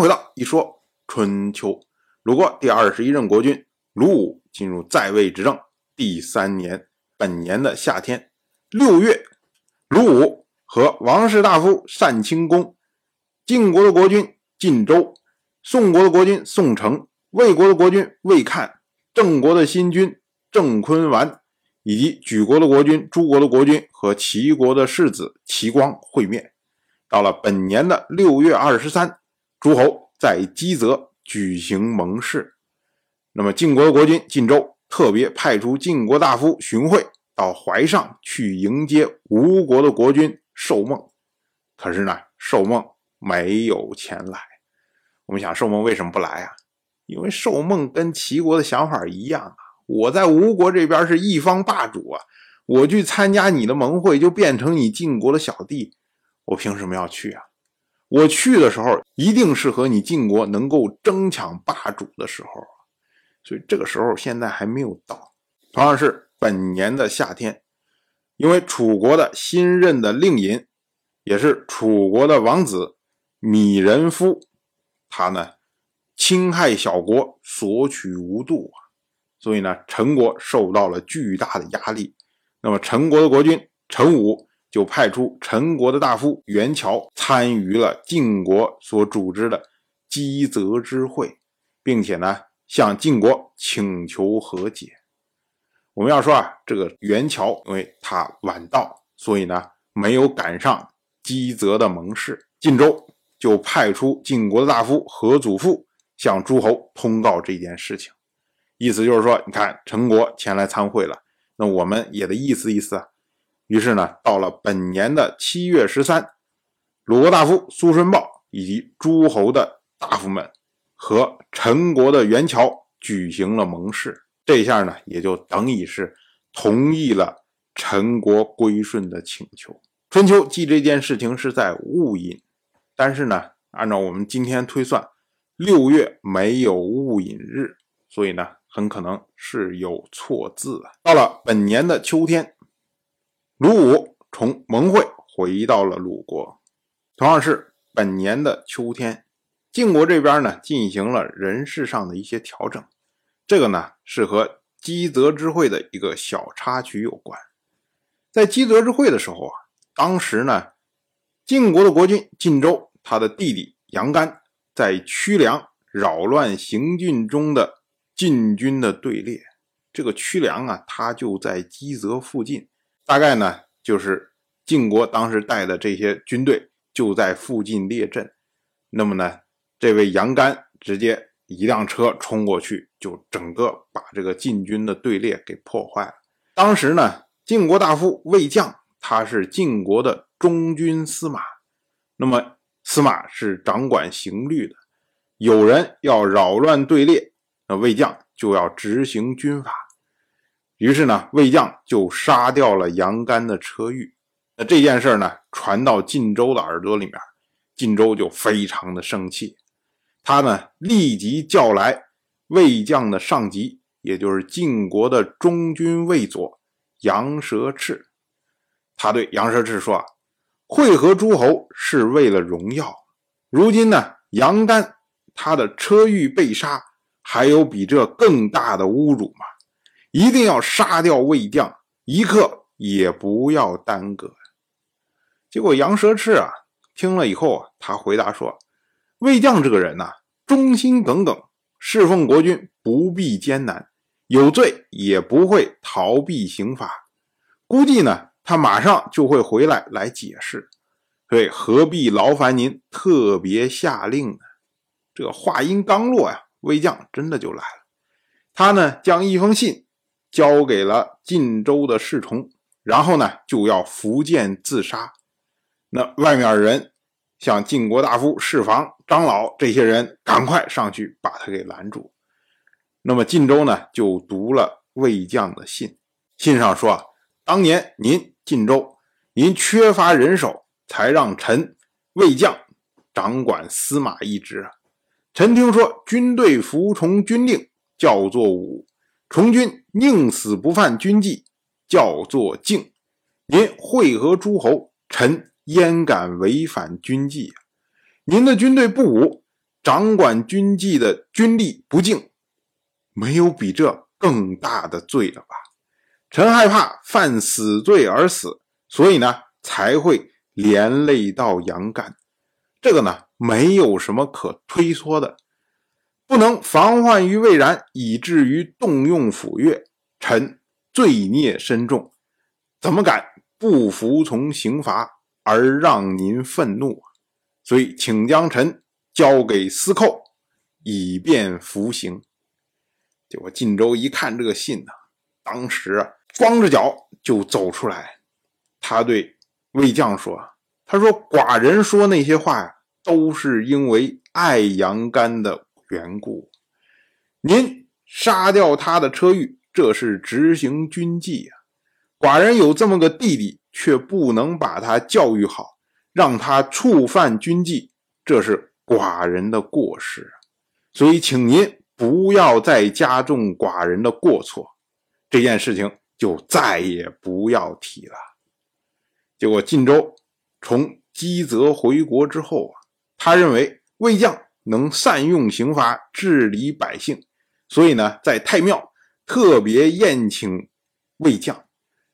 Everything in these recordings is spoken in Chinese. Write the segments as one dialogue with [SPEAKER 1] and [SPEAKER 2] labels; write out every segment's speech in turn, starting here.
[SPEAKER 1] 回到一说春秋，鲁国第二十一任国君鲁武进入在位执政第三年，本年的夏天六月，鲁武和王室大夫单清公、晋国的国君晋州、宋国的国君宋城、魏国的国君魏看、郑国的新君郑坤完，以及举国的国君、诸国的国君和齐国的世子齐光会面。到了本年的六月二十三。诸侯在基泽举行盟誓，那么晋国国君晋州特别派出晋国大夫荀惠到淮上去迎接吴国的国君寿梦，可是呢，寿梦没有前来。我们想，寿梦为什么不来啊？因为寿梦跟齐国的想法一样啊，我在吴国这边是一方霸主啊，我去参加你的盟会就变成你晋国的小弟，我凭什么要去啊？我去的时候，一定是和你晋国能够争抢霸主的时候所以这个时候现在还没有到。同样是本年的夏天，因为楚国的新任的令尹，也是楚国的王子米人夫，他呢侵害小国，索取无度啊，所以呢陈国受到了巨大的压力。那么陈国的国君陈武。就派出陈国的大夫袁乔参与了晋国所组织的姬泽之会，并且呢向晋国请求和解。我们要说啊，这个袁乔因为他晚到，所以呢没有赶上姬泽的盟誓。晋州就派出晋国的大夫何祖父向诸侯通告这件事情，意思就是说，你看陈国前来参会了，那我们也得意思意思啊。于是呢，到了本年的七月十三，鲁国大夫苏孙豹以及诸侯的大夫们和陈国的元乔举行了盟誓，这下呢，也就等于是同意了陈国归顺的请求。春秋记这件事情是在戊寅，但是呢，按照我们今天推算，六月没有戊寅日，所以呢，很可能是有错字啊。到了本年的秋天。鲁武从盟会回到了鲁国，同样是本年的秋天，晋国这边呢进行了人事上的一些调整，这个呢是和基泽之会的一个小插曲有关。在基泽之会的时候啊，当时呢晋国的国君晋州他的弟弟杨干在曲梁扰乱行军中的晋军的队列，这个曲梁啊，他就在基泽附近。大概呢，就是晋国当时带的这些军队就在附近列阵。那么呢，这位杨干直接一辆车冲过去，就整个把这个晋军的队列给破坏了。当时呢，晋国大夫魏将他是晋国的中军司马，那么司马是掌管刑律的，有人要扰乱队列，那魏将就要执行军法。于是呢，魏将就杀掉了杨干的车御。那这件事呢，传到晋州的耳朵里面，晋州就非常的生气。他呢，立即叫来魏将的上级，也就是晋国的中军魏佐杨蛇赤。他对杨蛇赤说：“啊会合诸侯是为了荣耀。如今呢，杨干他的车御被杀，还有比这更大的侮辱吗？”一定要杀掉魏将，一刻也不要耽搁。结果杨蛇赤啊，听了以后啊，他回答说：“魏将这个人呐，忠心耿耿，侍奉国君不必艰难，有罪也不会逃避刑罚。估计呢，他马上就会回来来解释，所以何必劳烦您特别下令呢？”这话音刚落呀，魏将真的就来了。他呢，将一封信。交给了晋州的侍从，然后呢就要伏剑自杀。那外面人像晋国大夫、侍房、长老这些人，赶快上去把他给拦住。那么晋州呢就读了魏将的信，信上说啊：当年您晋州，您缺乏人手，才让臣魏将掌管司马一职。臣听说军队服从军令，叫做武。从军宁死不犯军纪，叫做敬。您会合诸侯，臣焉敢违反军纪？您的军队不武，掌管军纪的军吏不敬，没有比这更大的罪了吧？臣害怕犯死罪而死，所以呢，才会连累到杨干。这个呢，没有什么可推脱的，不能防患于未然，以至于动用府钺，臣罪孽深重，怎么敢不服从刑罚而让您愤怒？所以，请将臣交给司寇，以便服刑。结果晋州一看这个信呢，当时啊。光着脚就走出来，他对魏将说：“他说寡人说那些话呀，都是因为爱杨干的缘故。您杀掉他的车御，这是执行军纪啊。寡人有这么个弟弟，却不能把他教育好，让他触犯军纪，这是寡人的过失。所以，请您不要再加重寡人的过错。这件事情。”就再也不要提了。结果晋州从积泽回国之后啊，他认为魏将能善用刑罚治理百姓，所以呢，在太庙特别宴请魏将，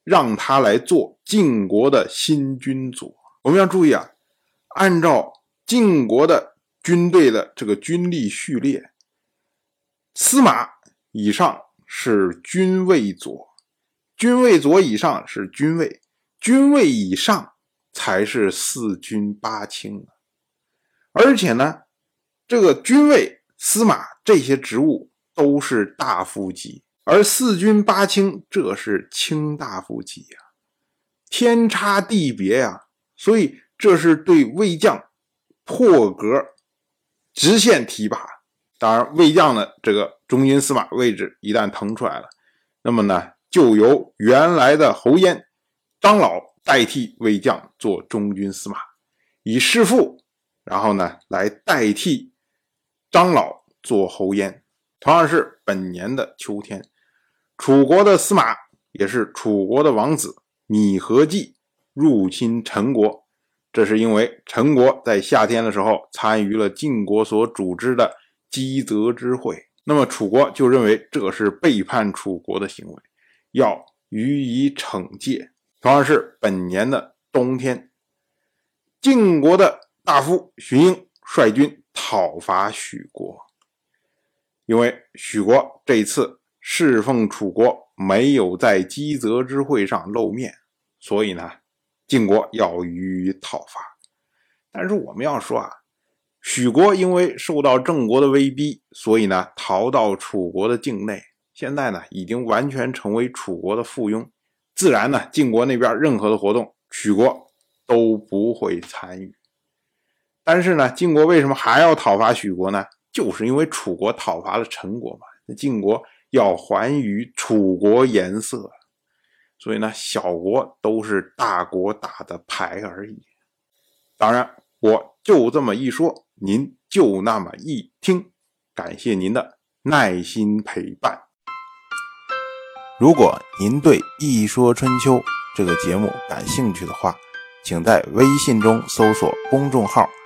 [SPEAKER 1] 让他来做晋国的新君主。我们要注意啊，按照晋国的军队的这个军力序列，司马以上是军尉佐。军尉佐以上是军尉，军尉以上才是四军八卿而且呢，这个军尉、司马这些职务都是大夫级，而四军八卿这是卿大夫级呀，天差地别呀。所以这是对魏将破格直线提拔。当然，魏将的这个中军司马位置一旦腾出来了，那么呢？就由原来的侯淹、张老代替魏将做中军司马，以弑父，然后呢来代替张老做侯淹。同样是本年的秋天，楚国的司马也是楚国的王子芈和忌入侵陈国，这是因为陈国在夏天的时候参与了晋国所组织的积泽之会，那么楚国就认为这是背叛楚国的行为。要予以惩戒。同样是本年的冬天，晋国的大夫荀英率军讨伐许国。因为许国这次侍奉楚国，没有在积泽之会上露面，所以呢，晋国要予以讨伐。但是我们要说啊，许国因为受到郑国的威逼，所以呢，逃到楚国的境内。现在呢，已经完全成为楚国的附庸，自然呢，晋国那边任何的活动，许国都不会参与。但是呢，晋国为什么还要讨伐许国呢？就是因为楚国讨伐了陈国嘛，那晋国要还于楚国颜色，所以呢，小国都是大国打的牌而已。当然，我就这么一说，您就那么一听，感谢您的耐心陪伴。如果您对《一说春秋》这个节目感兴趣的话，请在微信中搜索公众号“